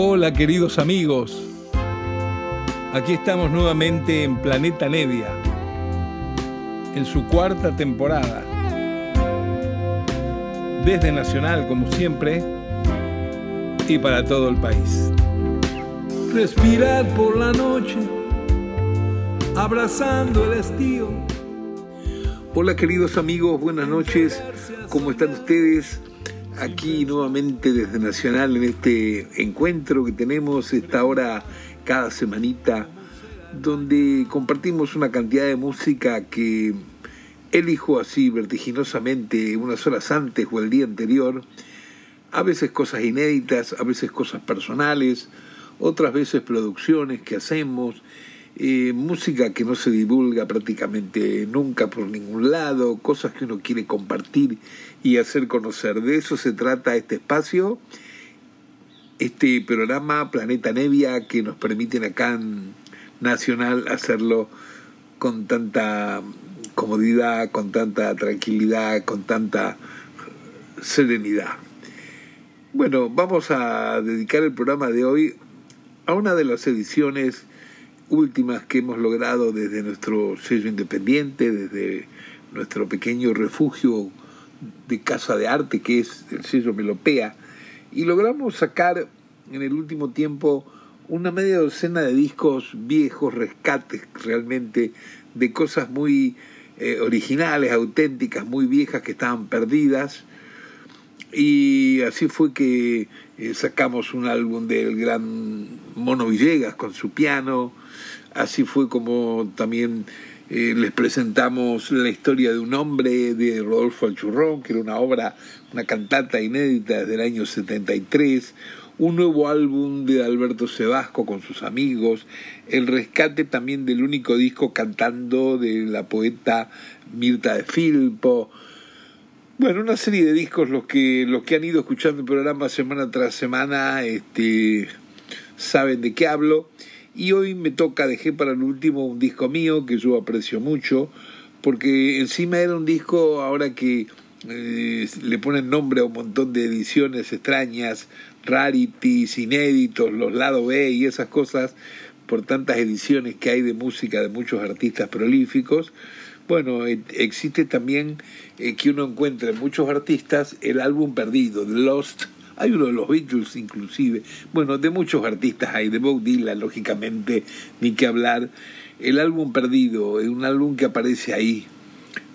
Hola queridos amigos, aquí estamos nuevamente en Planeta Nevia, en su cuarta temporada. Desde Nacional, como siempre, y para todo el país. Respirar por la noche, abrazando el estío. Hola queridos amigos, buenas noches, ¿cómo están ustedes? Aquí nuevamente desde Nacional en este encuentro que tenemos esta hora cada semanita donde compartimos una cantidad de música que elijo así vertiginosamente unas horas antes o el día anterior, a veces cosas inéditas, a veces cosas personales, otras veces producciones que hacemos, eh, música que no se divulga prácticamente nunca por ningún lado, cosas que uno quiere compartir y hacer conocer. De eso se trata este espacio, este programa Planeta Nevia que nos permiten acá en Nacional hacerlo con tanta comodidad, con tanta tranquilidad, con tanta serenidad. Bueno, vamos a dedicar el programa de hoy a una de las ediciones últimas que hemos logrado desde nuestro sello independiente, desde nuestro pequeño refugio de casa de arte que es el sello Melopea, y logramos sacar en el último tiempo una media docena de discos viejos, rescates realmente de cosas muy eh, originales, auténticas, muy viejas que estaban perdidas. Y así fue que eh, sacamos un álbum del gran Mono Villegas con su piano, Así fue como también eh, les presentamos la historia de un hombre de Rodolfo Alchurrón, que era una obra, una cantata inédita del año 73, un nuevo álbum de Alberto Sebasco con sus amigos, el rescate también del único disco cantando de la poeta Mirta de Filpo. Bueno, una serie de discos los que los que han ido escuchando el programa semana tras semana este saben de qué hablo. Y hoy me toca, dejé para el último un disco mío que yo aprecio mucho, porque encima era un disco ahora que eh, le ponen nombre a un montón de ediciones extrañas, rarities, inéditos, los lados B y esas cosas, por tantas ediciones que hay de música de muchos artistas prolíficos. Bueno, e, existe también eh, que uno encuentra en muchos artistas el álbum perdido, The Lost hay uno de los Beatles inclusive, bueno, de muchos artistas hay, de Bob Dylan, lógicamente, ni que hablar. El álbum perdido, es un álbum que aparece ahí.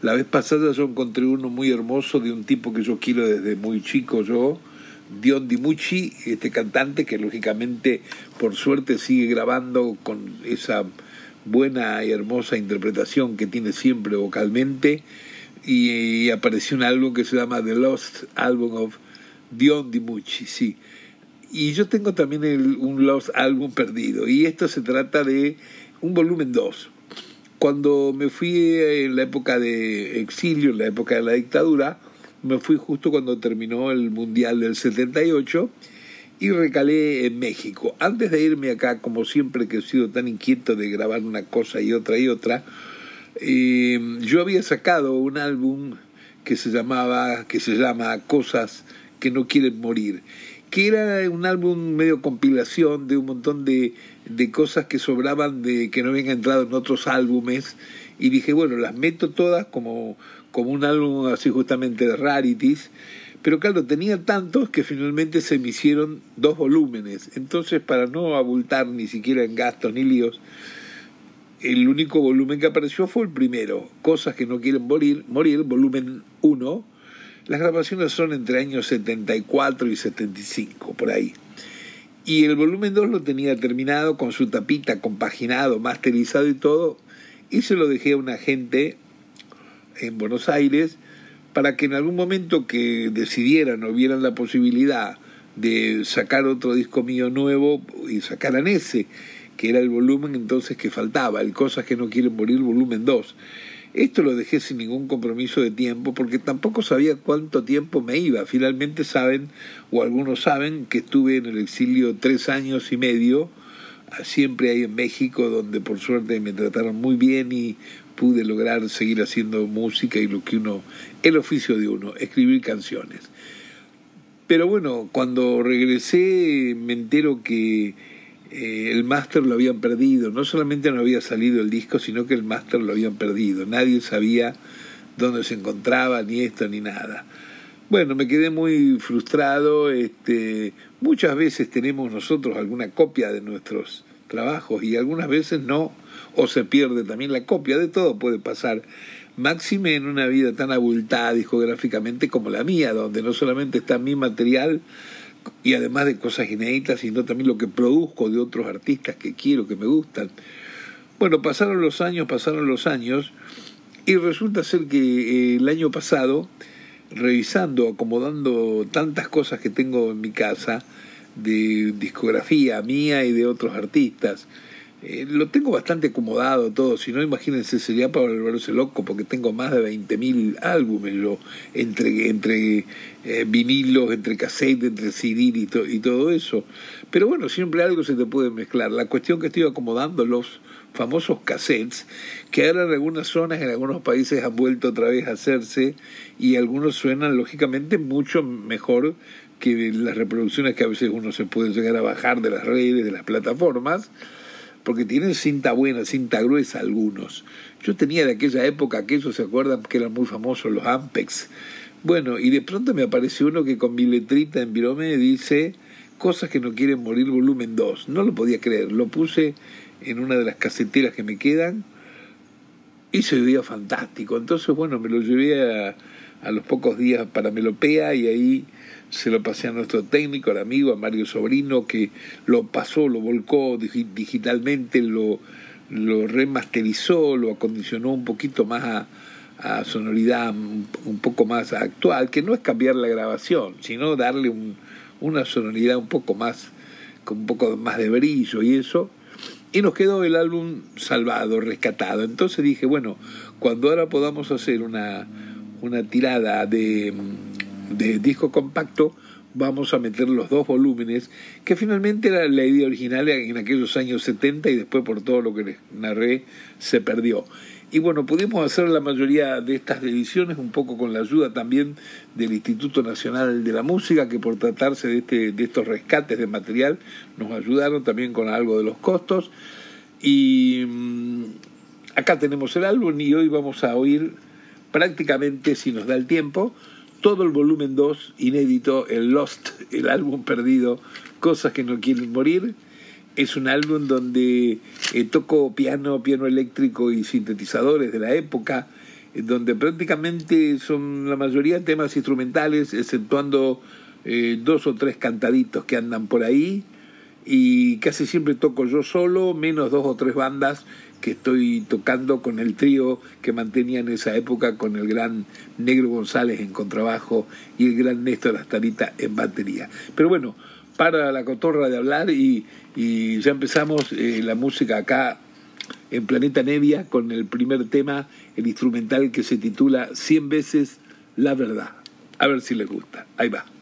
La vez pasada yo encontré uno muy hermoso de un tipo que yo quiero desde muy chico yo, Dion Dimucci, este cantante que lógicamente por suerte sigue grabando con esa buena y hermosa interpretación que tiene siempre vocalmente y apareció un álbum que se llama The Lost Album of Dion Dimucci, sí. Y yo tengo también un Lost Album perdido. Y esto se trata de un volumen 2. Cuando me fui en la época de exilio, en la época de la dictadura, me fui justo cuando terminó el Mundial del 78 y recalé en México. Antes de irme acá, como siempre que he sido tan inquieto de grabar una cosa y otra y otra, eh, yo había sacado un álbum que se llamaba, que se llama Cosas que no quieren morir, que era un álbum medio compilación de un montón de, de cosas que sobraban de que no habían entrado en otros álbumes y dije, bueno, las meto todas como, como un álbum así justamente de rarities, pero claro, tenía tantos que finalmente se me hicieron dos volúmenes, entonces para no abultar ni siquiera en gastos ni líos, el único volumen que apareció fue el primero, Cosas que no quieren morir, morir volumen 1, las grabaciones son entre años 74 y 75, por ahí. Y el volumen 2 lo tenía terminado con su tapita, compaginado, masterizado y todo, y se lo dejé a una gente en Buenos Aires para que en algún momento que decidieran o vieran la posibilidad de sacar otro disco mío nuevo y sacaran ese, que era el volumen entonces que faltaba, el Cosas que no quieren morir, volumen 2. Esto lo dejé sin ningún compromiso de tiempo porque tampoco sabía cuánto tiempo me iba. Finalmente saben, o algunos saben, que estuve en el exilio tres años y medio, siempre ahí en México, donde por suerte me trataron muy bien y pude lograr seguir haciendo música y lo que uno, el oficio de uno, escribir canciones. Pero bueno, cuando regresé me entero que eh, el máster lo habían perdido. No solamente no había salido el disco, sino que el máster lo habían perdido. Nadie sabía dónde se encontraba, ni esto, ni nada. Bueno, me quedé muy frustrado. Este, muchas veces tenemos nosotros alguna copia de nuestros trabajos y algunas veces no, o se pierde también la copia. De todo puede pasar. Máxime en una vida tan abultada discográficamente como la mía, donde no solamente está mi material, y además de cosas inéditas, sino también lo que produzco de otros artistas que quiero, que me gustan. Bueno, pasaron los años, pasaron los años, y resulta ser que eh, el año pasado, revisando, acomodando tantas cosas que tengo en mi casa, de discografía mía y de otros artistas, eh, lo tengo bastante acomodado todo, si no imagínense sería para volverse loco porque tengo más de 20.000 álbumes yo, entre, entre eh, vinilos, entre cassette, entre CD y, y todo eso. Pero bueno, siempre algo se te puede mezclar. La cuestión que estoy acomodando los famosos cassettes, que ahora en algunas zonas, en algunos países han vuelto otra vez a hacerse y algunos suenan lógicamente mucho mejor que las reproducciones que a veces uno se puede llegar a bajar de las redes, de las plataformas porque tienen cinta buena, cinta gruesa algunos. Yo tenía de aquella época aquellos, ¿se acuerdan? Que eran muy famosos los Ampex. Bueno, y de pronto me aparece uno que con mi letrita en virome dice Cosas que no quieren morir, volumen 2. No lo podía creer. Lo puse en una de las caseteras que me quedan y se veía fantástico. Entonces, bueno, me lo llevé a, a los pocos días para Melopea y ahí se lo pasé a nuestro técnico, al amigo, a Mario Sobrino, que lo pasó, lo volcó digitalmente, lo, lo remasterizó, lo acondicionó un poquito más a, a sonoridad un, poco más actual, que no es cambiar la grabación, sino darle un, una sonoridad un poco más, con un poco más de brillo y eso. Y nos quedó el álbum salvado, rescatado. Entonces dije, bueno, cuando ahora podamos hacer una, una tirada de de disco compacto vamos a meter los dos volúmenes, que finalmente era la idea original en aquellos años 70 y después por todo lo que les narré se perdió. Y bueno, pudimos hacer la mayoría de estas ediciones un poco con la ayuda también del Instituto Nacional de la Música, que por tratarse de, este, de estos rescates de material nos ayudaron también con algo de los costos. Y mm, acá tenemos el álbum y hoy vamos a oír prácticamente, si nos da el tiempo, todo el volumen 2 inédito, el Lost, el álbum perdido, Cosas que no quieren morir. Es un álbum donde eh, toco piano, piano eléctrico y sintetizadores de la época, donde prácticamente son la mayoría temas instrumentales, exceptuando eh, dos o tres cantaditos que andan por ahí. Y casi siempre toco yo solo, menos dos o tres bandas que estoy tocando con el trío que mantenía en esa época con el gran Negro González en contrabajo y el gran Néstor Astarita en batería. Pero bueno, para la cotorra de hablar y, ya empezamos eh, la música acá en Planeta Nevia con el primer tema, el instrumental que se titula 100 veces la verdad. A ver si les gusta. Ahí va.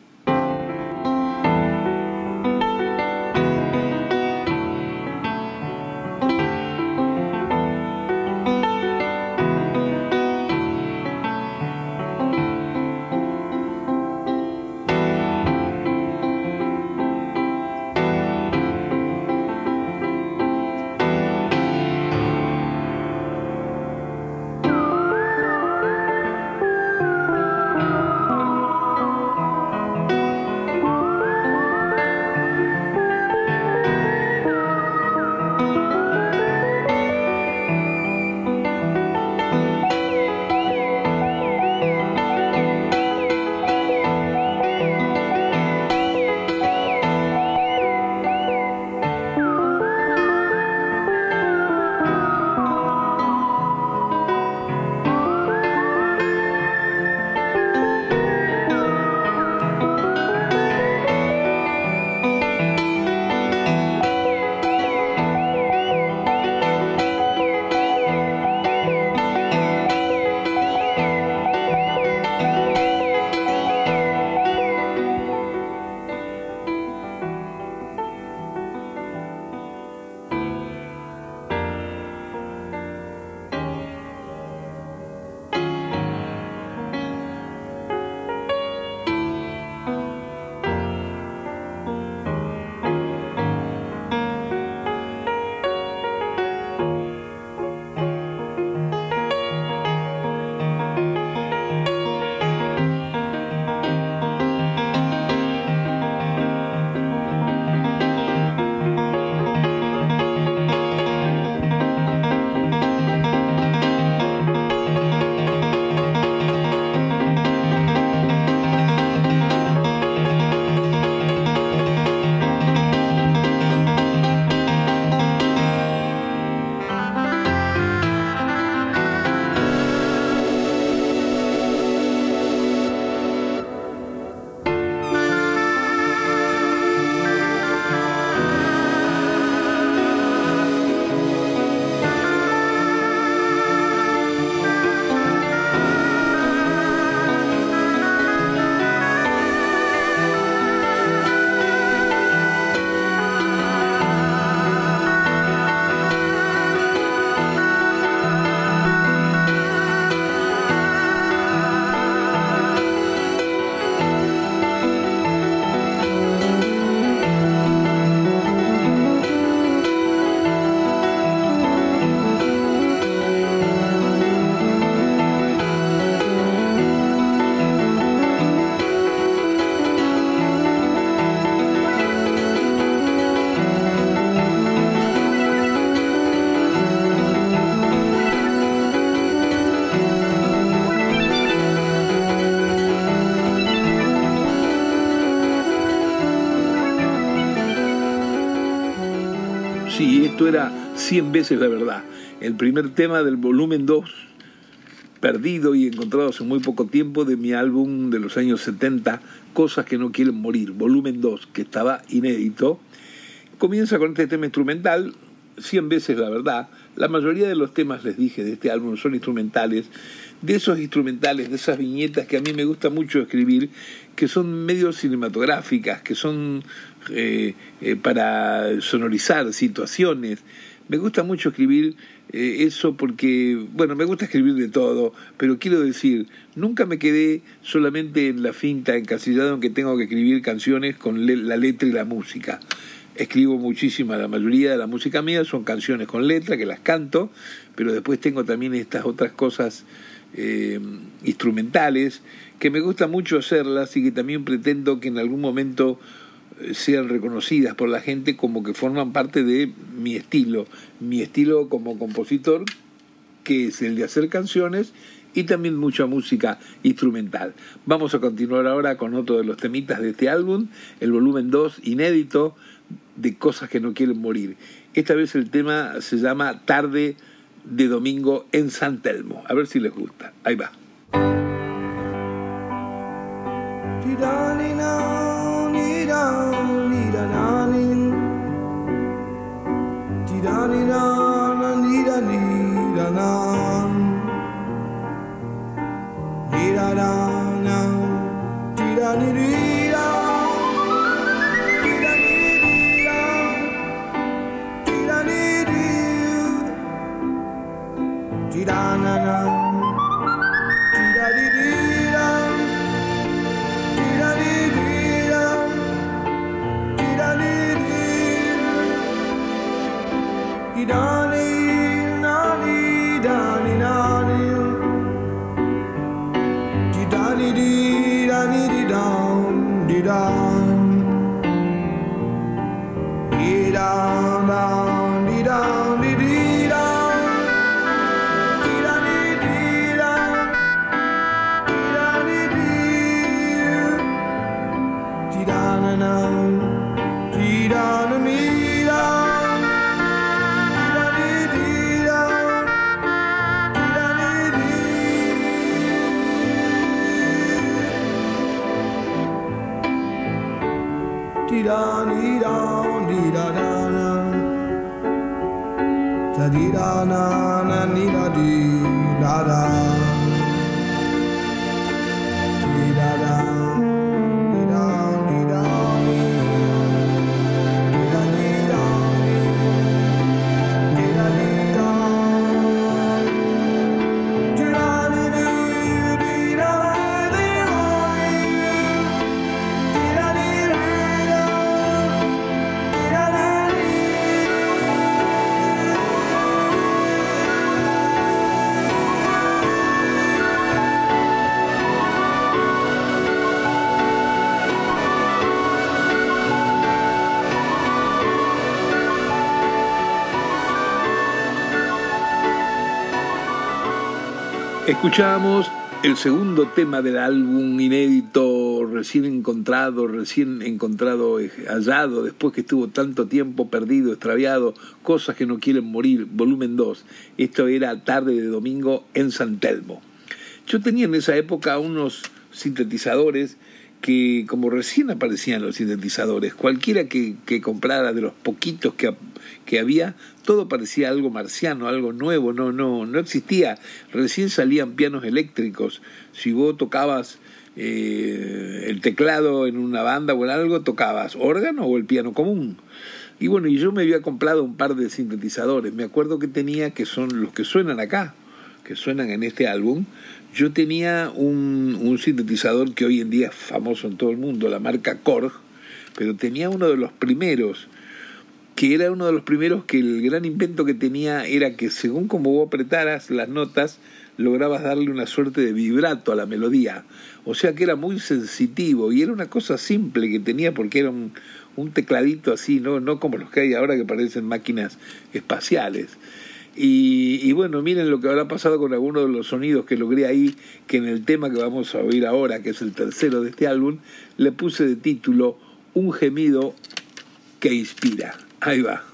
Esto era 100 veces la verdad. El primer tema del volumen 2, perdido y encontrado hace muy poco tiempo de mi álbum de los años 70, Cosas que no quieren morir, volumen 2, que estaba inédito. Comienza con este tema instrumental, 100 veces la verdad. La mayoría de los temas, les dije, de este álbum son instrumentales. De esos instrumentales, de esas viñetas que a mí me gusta mucho escribir, que son medio cinematográficas, que son eh, eh, para sonorizar situaciones. Me gusta mucho escribir eh, eso porque, bueno, me gusta escribir de todo, pero quiero decir, nunca me quedé solamente en la finta encasillada en que tengo que escribir canciones con la letra y la música. Escribo muchísima, la mayoría de la música mía son canciones con letra, que las canto, pero después tengo también estas otras cosas instrumentales que me gusta mucho hacerlas y que también pretendo que en algún momento sean reconocidas por la gente como que forman parte de mi estilo, mi estilo como compositor, que es el de hacer canciones y también mucha música instrumental. Vamos a continuar ahora con otro de los temitas de este álbum, el volumen 2 inédito de Cosas que no quieren morir. Esta vez el tema se llama Tarde de Domingo en San Telmo. A ver si les gusta. Ahí va. down in di da di da di da da na da di da na na di da di da da Escuchamos el segundo tema del álbum inédito, recién encontrado, recién encontrado, eh, hallado, después que estuvo tanto tiempo perdido, extraviado, Cosas que no quieren morir, volumen 2. Esto era tarde de domingo en San Telmo. Yo tenía en esa época unos sintetizadores que como recién aparecían los sintetizadores, cualquiera que, comprara de los poquitos que, que, había, todo parecía algo marciano, algo nuevo, no, no, no existía. Recién salían pianos eléctricos. Si vos tocabas eh, el teclado en una banda o algo, tocabas órgano o el piano común. Y bueno, y yo me había comprado un par de sintetizadores. Me acuerdo que tenía, que son los que suenan acá, que suenan en este álbum, yo tenía un, sintetizador que hoy en día es famoso en todo el mundo, la marca Korg, pero tenía uno de los primeros, que era uno de los primeros que el gran invento que tenía era que según como vos apretaras las notas, lograbas darle una suerte de vibrato a la melodía. O sea que era muy sensitivo y era una cosa simple que tenía porque era un, un tecladito así, ¿no? no como los que hay ahora que parecen máquinas espaciales. Y, bueno, miren lo que habrá pasado con algunos de los sonidos que logré ahí, que en el tema que vamos a oír ahora, que es el tercero de este álbum, le puse de título Un gemido que inspira. Ahí va.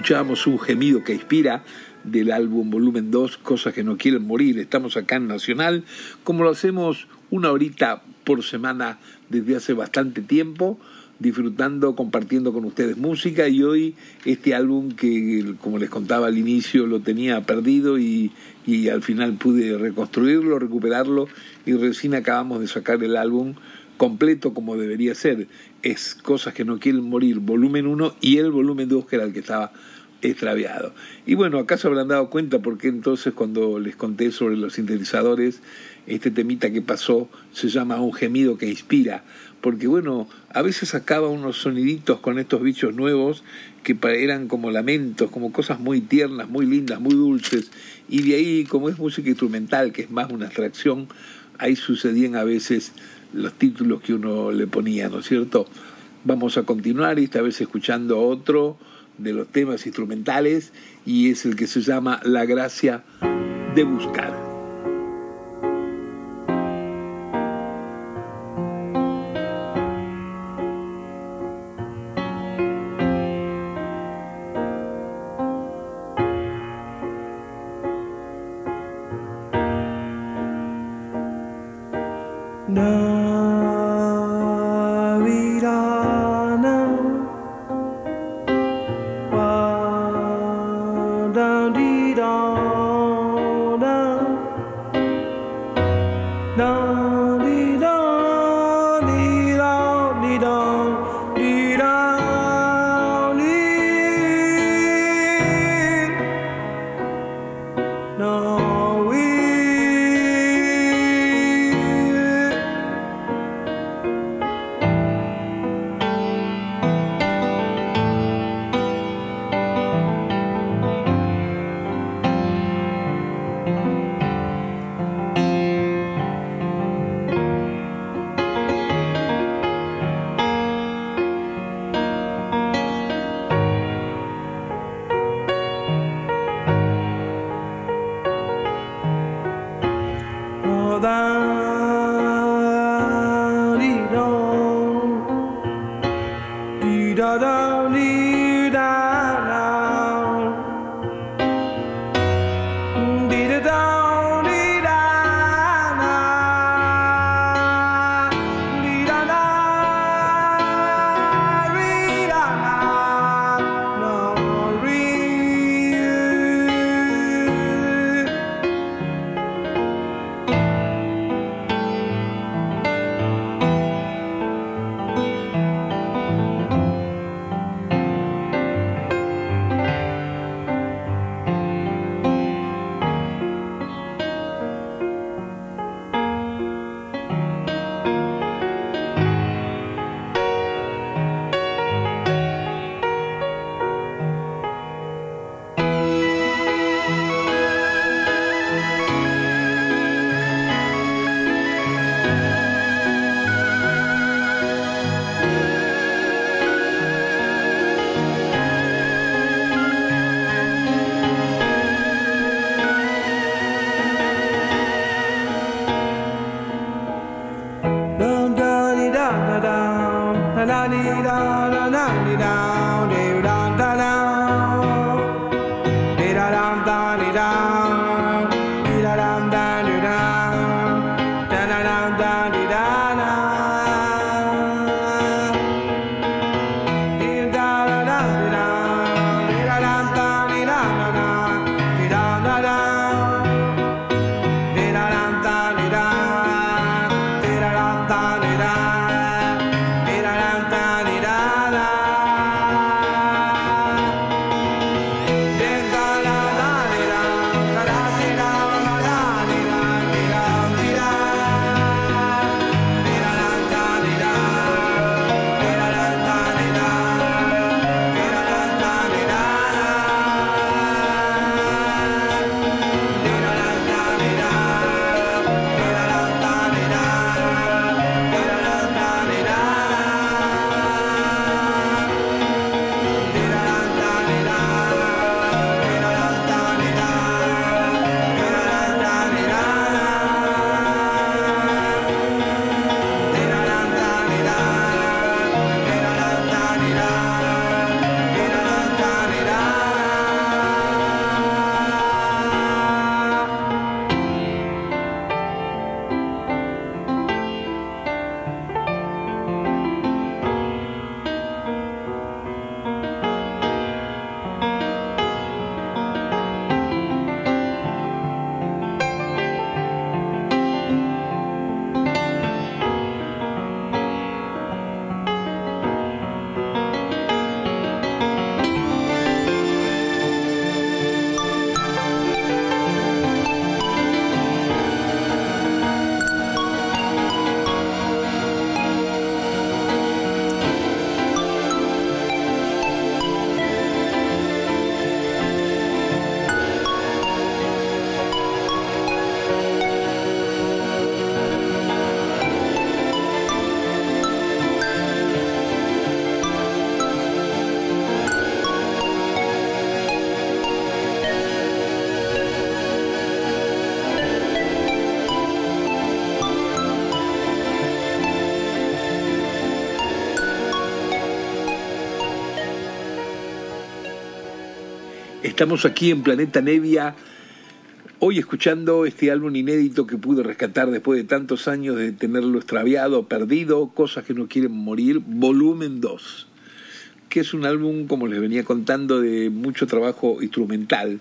Escuchábamos un gemido que inspira del álbum Volumen 2, Cosas que no quieren morir. Estamos acá en Nacional, como lo hacemos una horita por semana desde hace bastante tiempo, disfrutando, compartiendo con ustedes música y hoy este álbum que, como les contaba al inicio, lo tenía perdido y, y al final pude reconstruirlo, recuperarlo y recién acabamos de sacar el álbum completo como debería ser. Es Cosas que no quieren morir, volumen 1 y el volumen 2 que era el que estaba extraviado. Y bueno, acá se habrán dado cuenta porque entonces cuando les conté sobre los sintetizadores, este temita que pasó se llama Un gemido que inspira, porque bueno, a veces sacaba unos soniditos con estos bichos nuevos que eran como lamentos, como cosas muy tiernas, muy lindas, muy dulces, y de ahí, como es música instrumental, que es más una abstracción, ahí sucedían a veces los títulos que uno le ponía, ¿no es cierto? Vamos a continuar esta vez escuchando otro de los temas instrumentales y es el que se llama La gracia de buscar. freedom. Estamos aquí en Planeta Nevia, hoy escuchando este álbum inédito que pude rescatar después de tantos años de tenerlo extraviado, perdido, cosas que no quieren morir, volumen 2, que es un álbum, como les venía contando, de mucho trabajo instrumental.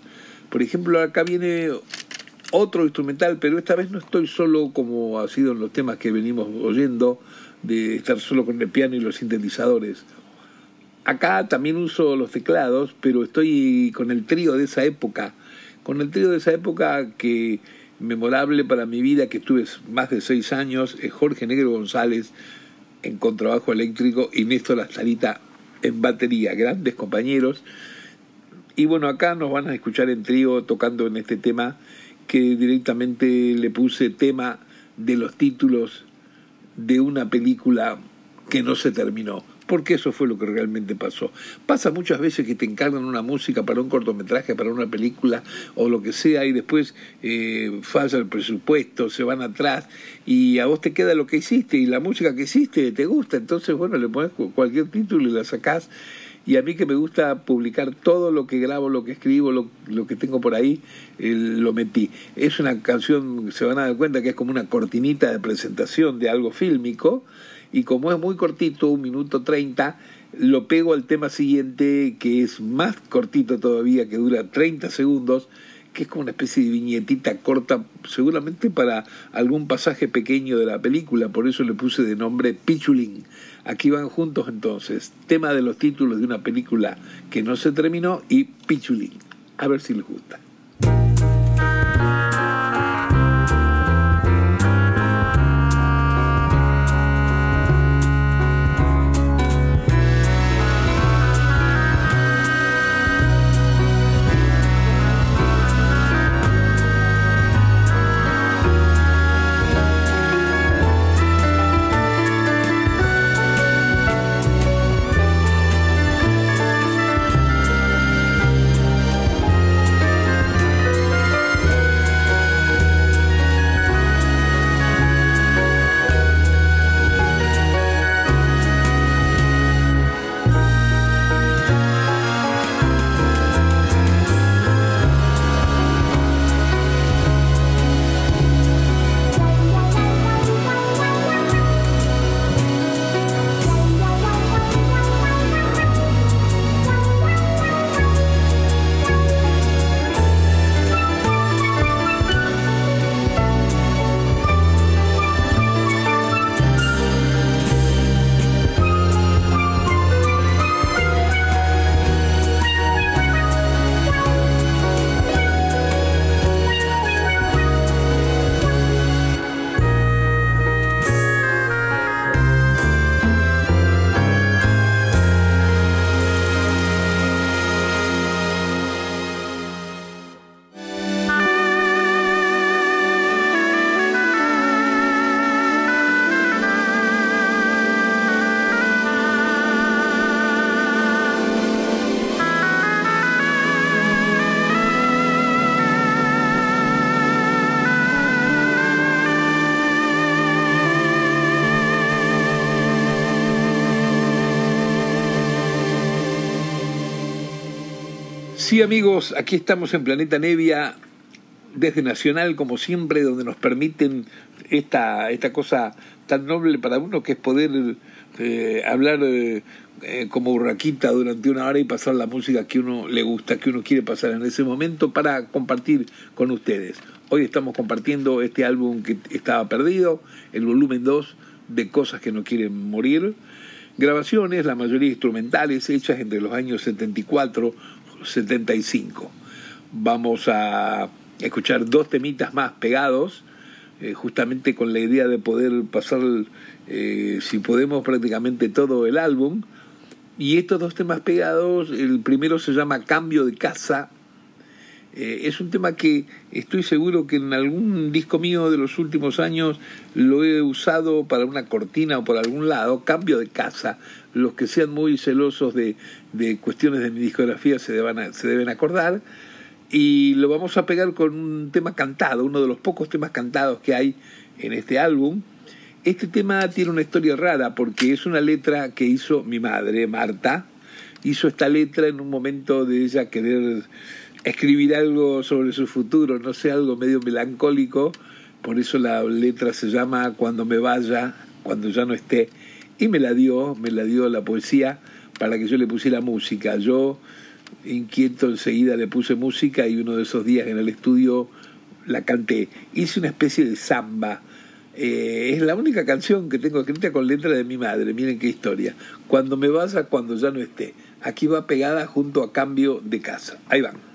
Por ejemplo, acá viene otro instrumental, pero esta vez no estoy solo como ha sido en los temas que venimos oyendo, de estar solo con el piano y los sintetizadores Acá también uso los teclados, pero estoy con el trío de esa época, con el trío de esa época que memorable para mi vida, que estuve más de seis años, es Jorge Negro González en contrabajo eléctrico y Néstor Lastarita en batería, grandes compañeros. Y bueno, acá nos van a escuchar en trío tocando en este tema que directamente le puse tema de los títulos de una película que no se terminó porque eso fue lo que realmente pasó. Pasa muchas veces que te encargan una música para un cortometraje, para una película o lo que sea, y después eh, falla el presupuesto, se van atrás, y a vos te queda lo que hiciste, y la música que hiciste te gusta, entonces bueno, le pones cualquier título y la sacás. Y a mí que me gusta publicar todo lo que grabo, lo que escribo, lo, que tengo por ahí, lo metí. Es una canción, se van a dar cuenta que es como una cortinita de presentación de algo fílmico, y como es muy cortito, un minuto treinta, lo pego al tema siguiente que es más cortito todavía, que dura 30 segundos, que es como una especie de viñetita corta, seguramente para algún pasaje pequeño de la película, por eso le puse de nombre Pichulín. Aquí van juntos entonces, tema de los títulos de una película que no se terminó y Pichulín. A ver si les gusta. Amigos, aquí estamos en Planeta Nevia, desde Nacional como siempre, donde nos permiten esta, esta cosa tan noble para uno que es poder eh, hablar eh, eh, como burraquita durante una hora y pasar la música que uno le gusta, que uno quiere pasar en ese momento para compartir con ustedes. Hoy estamos compartiendo este álbum que estaba perdido, el volumen 2 de Cosas que no quieren morir. Grabaciones, la mayoría instrumentales, hechas entre los años 74 75. Vamos a escuchar dos temitas más pegados, eh, justamente con la idea de poder pasar, eh, si podemos, prácticamente todo el álbum. Y estos dos temas pegados, el primero se llama Cambio de Casa. Eh, es un tema que estoy seguro que en algún disco mío de los últimos años lo he usado para una cortina o por algún lado, Cambio de Casa los que sean muy celosos de, cuestiones de mi discografía se, se deben acordar. Y lo vamos a pegar con un tema cantado, uno de los pocos temas cantados que hay en este álbum. Este tema tiene una historia rara porque es una letra que hizo mi madre, Marta, hizo esta letra en un momento de ella querer escribir algo sobre su futuro, no sé, algo medio melancólico, por eso la letra se llama Cuando me vaya, cuando ya no esté, y me la dio, me la dio la poesía para que yo le pusiera música. Yo, inquieto, enseguida le puse música y uno de esos días en el estudio la canté. Hice una especie de samba. Eh, es la única canción que tengo escrita con letra de mi madre. Miren qué historia. Cuando me vaya, cuando ya no esté. Aquí va pegada junto a cambio de casa. Ahí van.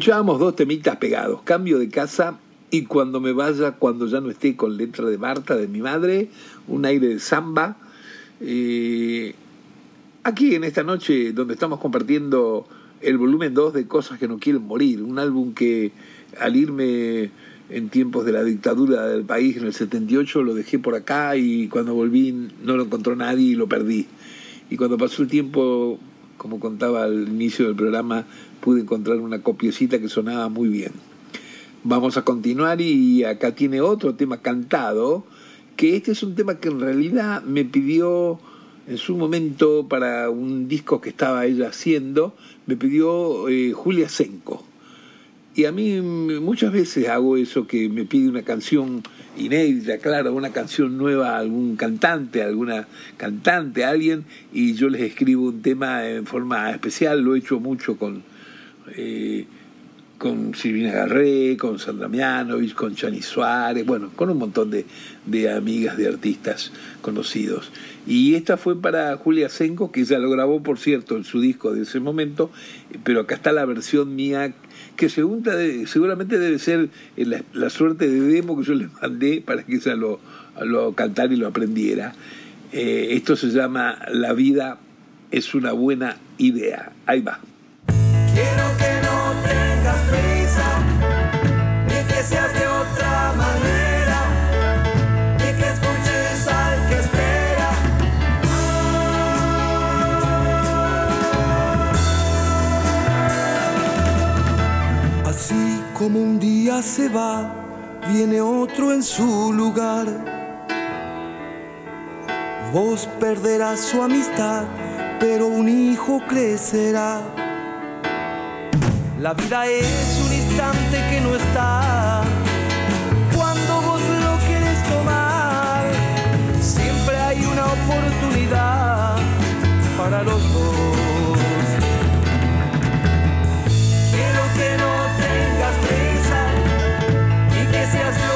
Escuchábamos dos temitas pegados, Cambio de casa y Cuando me vaya, cuando ya no esté con letra de Marta, de mi madre, un aire de samba. Eh, aquí en esta noche donde estamos compartiendo el volumen 2 de Cosas que no quieren morir, un álbum que al irme en tiempos de la dictadura del país en el 78 lo dejé por acá y cuando volví no lo encontró nadie y lo perdí. Y cuando pasó el tiempo, como contaba al inicio del programa, pude encontrar una copiecita que sonaba muy bien. Vamos a continuar y acá tiene otro tema cantado, que este es un tema que en realidad me pidió en su momento para un disco que estaba ella haciendo, me pidió eh, Julia Senko. Y a mí muchas veces hago eso que me pide una canción inédita, claro, una canción nueva a algún cantante, alguna cantante, alguien, y yo les escribo un tema en forma especial, lo he hecho mucho con... Eh, con Silvina Garré, con Sandra Mianovich, con Chani Suárez, bueno, con un montón de, de, amigas, de artistas conocidos. Y esta fue para Julia Senko, que ella lo grabó, por cierto, en su disco de ese momento, pero acá está la versión mía, que seguramente debe ser la, la, suerte de demo que yo le mandé para que ella lo, lo cantara y lo aprendiera. Eh, esto se llama La vida es una buena idea. Ahí va. Quiero que tengas prisa, ni que seas de otra manera, ni que escuches al que espera. Así como un día se va, viene otro en su lugar. Vos perderás su amistad, pero un hijo crecerá. La vida es un instante que no está. Cuando vos lo quieres tomar, siempre hay una oportunidad para los dos. Quiero que no tengas prisa y que seas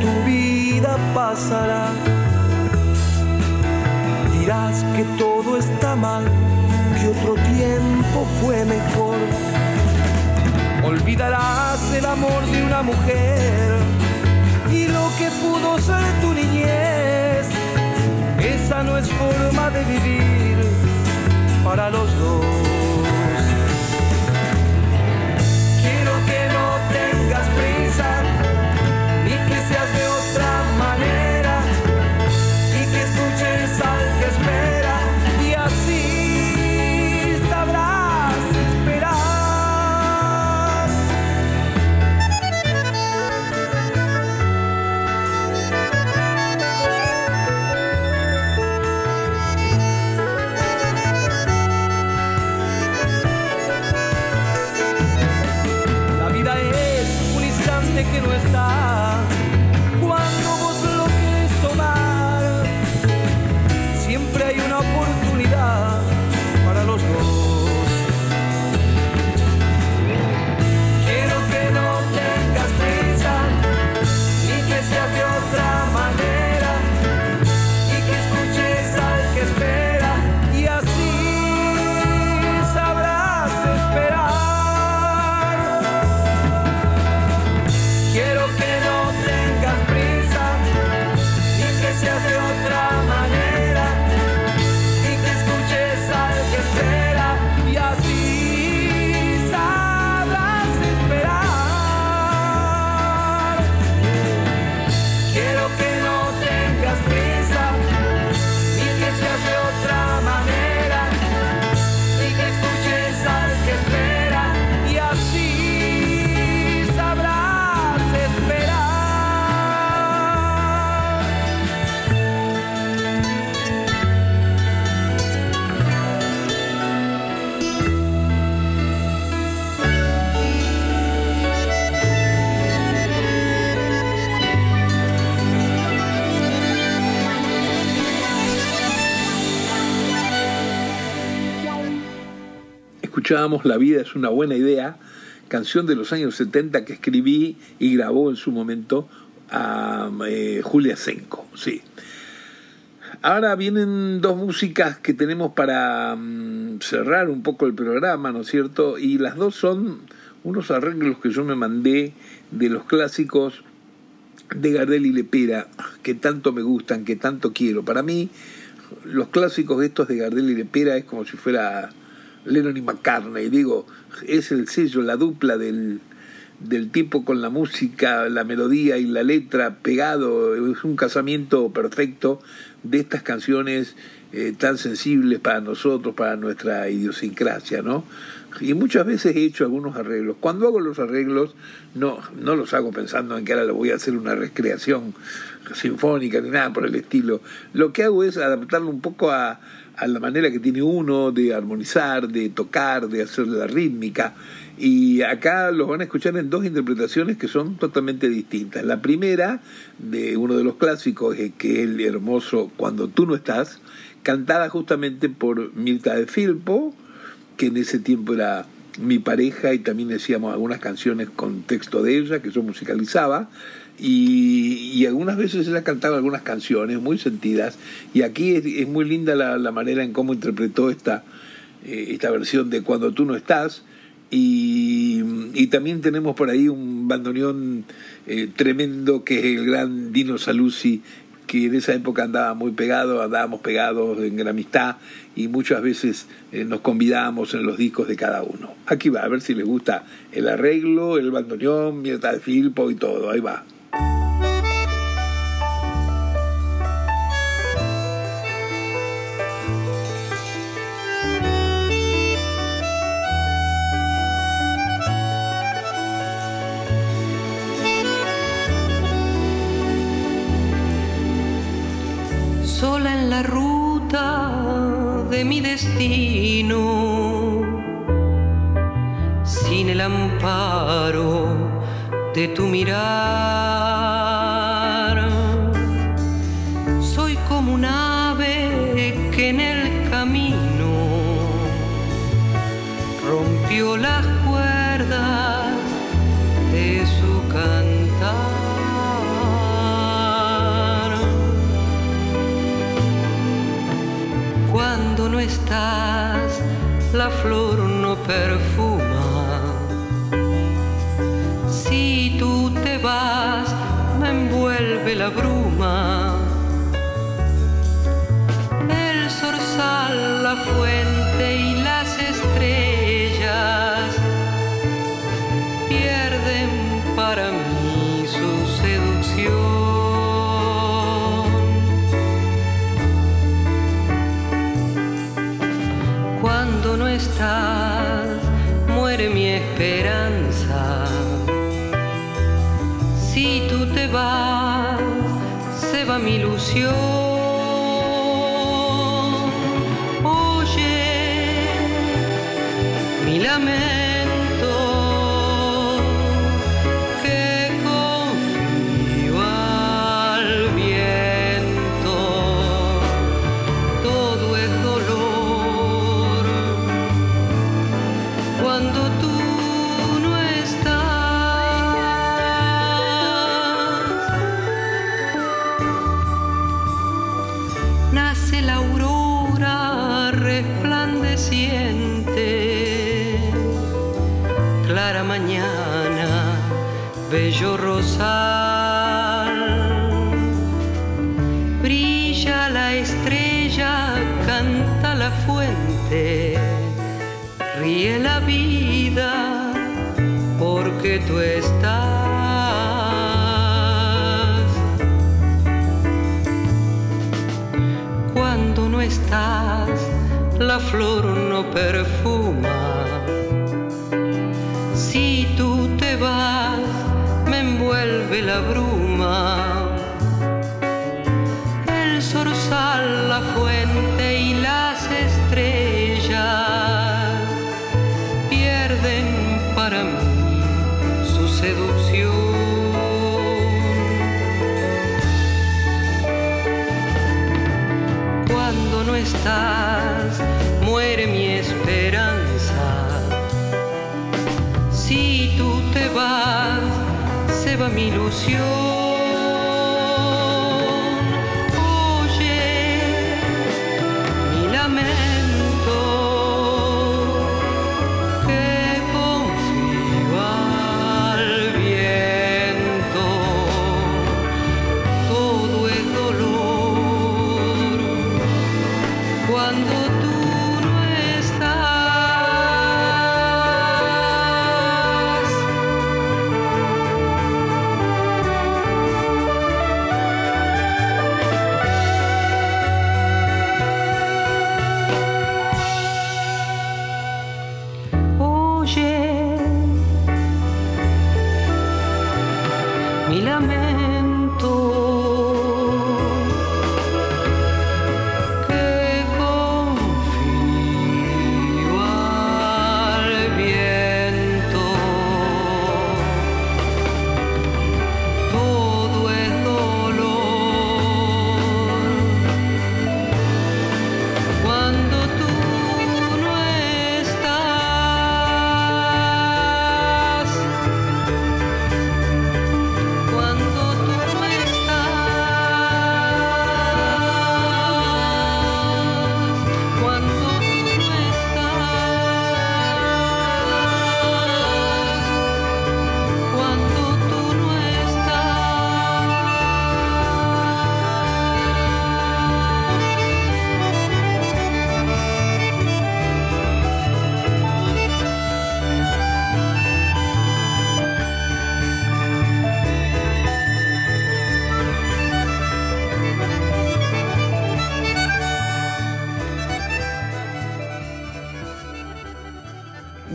tu vida pasará. Dirás que todo está mal, que otro tiempo fue mejor. Olvidarás el amor de una mujer y lo que pudo ser tu niñez. Esa no es forma de vivir para los dos. Quiero que no tengas prisa, La vida es una buena idea, canción de los años 70 que escribí y grabó en su momento a eh, Julia Senko, sí. Ahora vienen dos músicas que tenemos para mm, cerrar un poco el programa, ¿no es cierto? Y las dos son unos arreglos que yo me mandé de los clásicos de Gardel y Lepera, que tanto me gustan, que tanto quiero. Para mí, los clásicos estos de Gardel y Lepera es como si fuera Lennon y McCartney. Digo, es el sello, la dupla del, del tipo con la música, la melodía y la letra pegado. Es un casamiento perfecto de estas canciones eh, tan sensibles para nosotros, para nuestra idiosincrasia, ¿no? Y muchas veces he hecho algunos arreglos. Cuando hago los arreglos, no, no los hago pensando en que ahora le voy a hacer una recreación sinfónica ni nada por el estilo. Lo que hago es adaptarlo un poco a, a la manera que tiene uno de armonizar, de tocar, de hacer la rítmica. Y acá los van a escuchar en dos interpretaciones que son totalmente distintas. La primera, de uno de los clásicos, que es el hermoso Cuando tú no estás, cantada justamente por Mirta de Filpo, que en ese tiempo era mi pareja y también decíamos algunas canciones con texto de ella que yo musicalizaba. Y, algunas veces ella cantaba algunas canciones muy sentidas y aquí es, muy linda la, manera en cómo interpretó esta, eh, esta versión de Cuando tú no estás y, también tenemos por ahí un bandoneón eh, tremendo que es el gran Dino Saluzzi, que en esa época andaba muy pegado, andábamos pegados en gran amistad y muchas veces eh, nos convidábamos en los discos de cada uno. Aquí va, a ver si les gusta el arreglo, el bandoneón, Mierda de Filpo y todo, ahí va. Mi destino, sin el amparo de tu mirar. La flor no perfuma. Si tú te vas, me envuelve la bruma. El zorzal, la fuente va flor no perfuma. Si tú te vas, envuelve la bruma. El zorzal, la fuente y las estrellas pierden para mí su seducción. Cuando no estás, mi ilusión.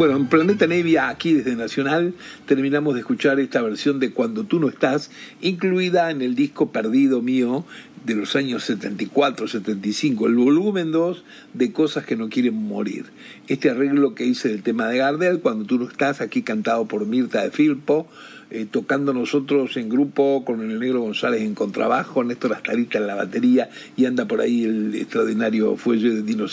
Bueno, en Planeta Nevia, aquí desde Nacional, terminamos de escuchar esta versión de Cuando tú no estás, incluida en el disco Perdido mío de los años 74-75, el volumen 2 de Cosas que no quieren morir. Este arreglo que hice del tema de Gardel, Cuando tú no estás, aquí cantado por Mirta de Filpo, eh, tocando nosotros en grupo con el Negro González en contrabajo, Néstor Astarita en la batería y anda por ahí el extraordinario fuelle de Dino.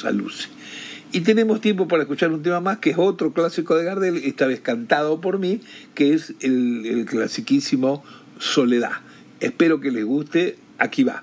Y tenemos tiempo para escuchar un tema más, que es otro clásico de Gardel, esta vez cantado por mí, que es el, el clasiquísimo Soledad. Espero que les guste. Aquí va.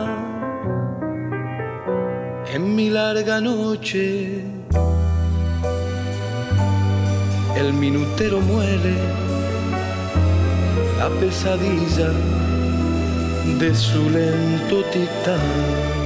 en mi larga noche. El minutero muere la pesadilla de su lento titán.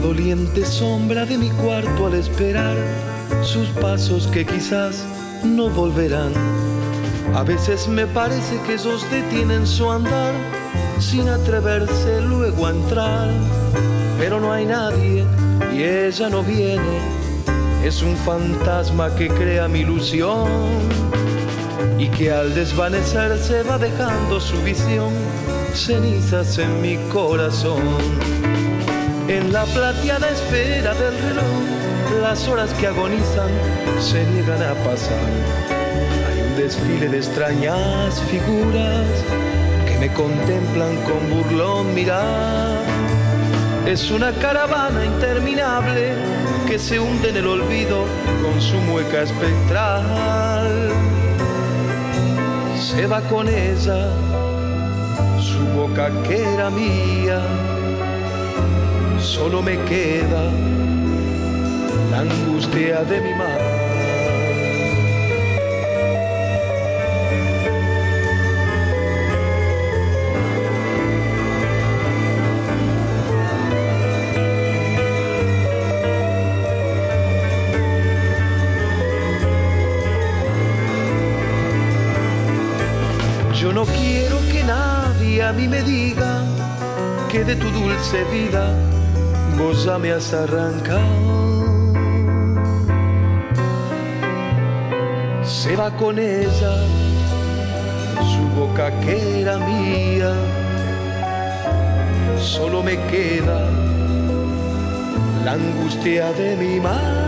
Doliente sombra de mi cuarto al esperar sus pasos que quizás no volverán. A veces me parece que ellos detienen su andar sin atreverse luego a entrar, pero no hay nadie y ella no viene. Es un fantasma que crea mi ilusión y que al desvanecerse va dejando su visión, cenizas en mi corazón. En la plateada esfera del reloj, las horas que agonizan se niegan a pasar. Hay un desfile de extrañas figuras que me contemplan con burlón mirar. Es una caravana interminable que se hunde en el olvido con su mueca espectral. Se va con ella, su boca que era mía solo me queda la angustia de mi mar. Yo no quiero que nadie a mí me diga que de tu dulce vida vos ya me has arrancado. Se va con ella su boca que era mía. Solo me queda la angustia de mi mar.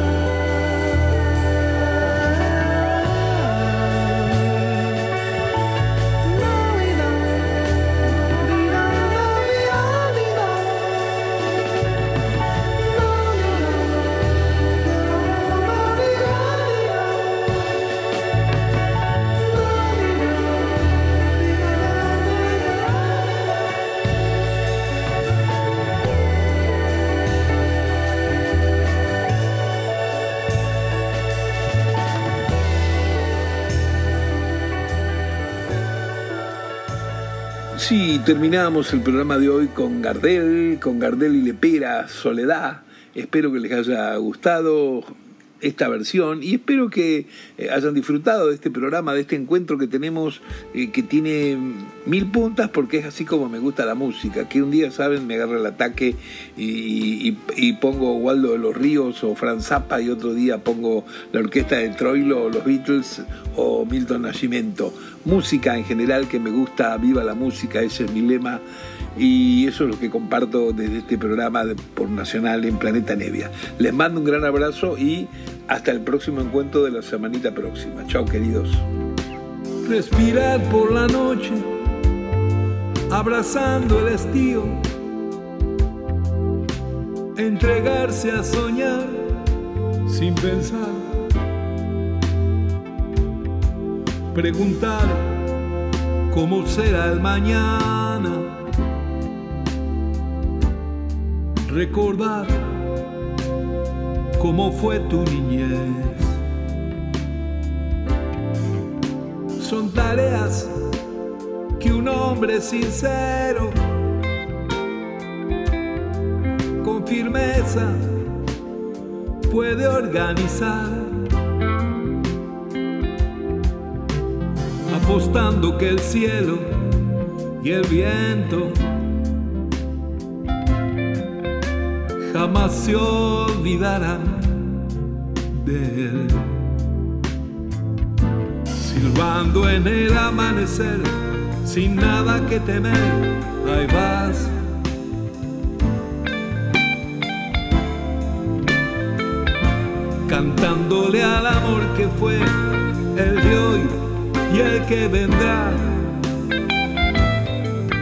Terminamos el programa de hoy con Gardel, con Gardel y Lepera, Soledad. Espero que les haya gustado esta versión y espero que eh, hayan disfrutado de este programa, de este encuentro que tenemos eh, que tiene mil puntas porque es así como me gusta la música, que un día, saben, me agarra el ataque y, y, pongo Waldo de los Ríos o Franz Zappa y otro día pongo la orquesta de Troilo o los Beatles o Milton Nascimento. Música en general que me gusta, viva la música, ese es mi lema y eso es lo que comparto desde este programa por Nacional en Planeta Nevia. Les mando un gran abrazo y hasta el próximo encuentro de la semanita próxima. Chao queridos. Respirar por la noche, abrazando el estío, entregarse a soñar sin pensar, preguntar cómo será el mañana recordar cómo fue tu niñez. Son tareas que un hombre sincero, con firmeza, puede organizar. Apostando que el cielo y el viento jamás se olvidarán de él. Silbando en el amanecer, sin nada que temer, ahí vas. Cantándole al amor que fue el de hoy y el que vendrá.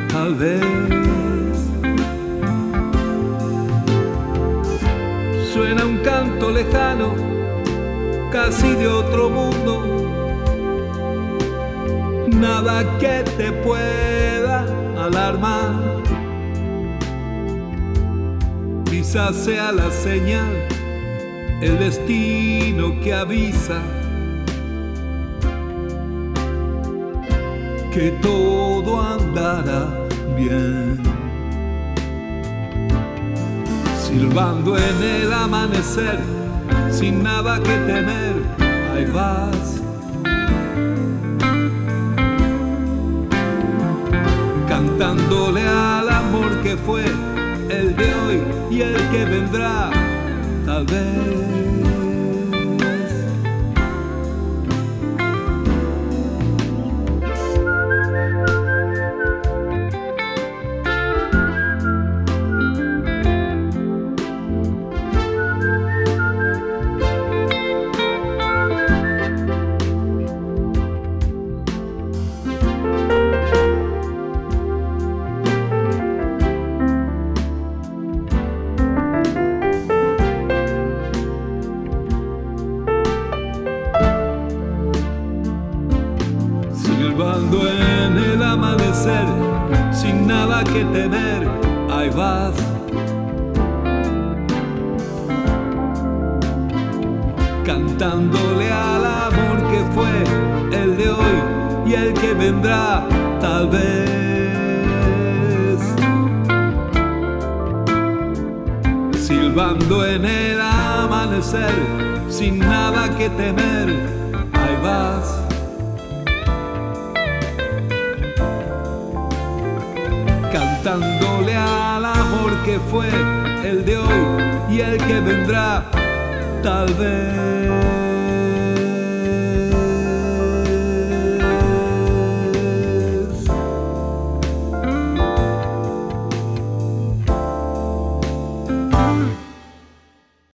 Tal vez. Lejano, casi de otro mundo. Nada que te pueda alarmar. Quizás sea la señal, el destino que avisa que todo andará bien silbando en el amanecer, sin nada que temer, ahí vas. Cantándole al amor que fue el de hoy y el que vendrá, tal vez.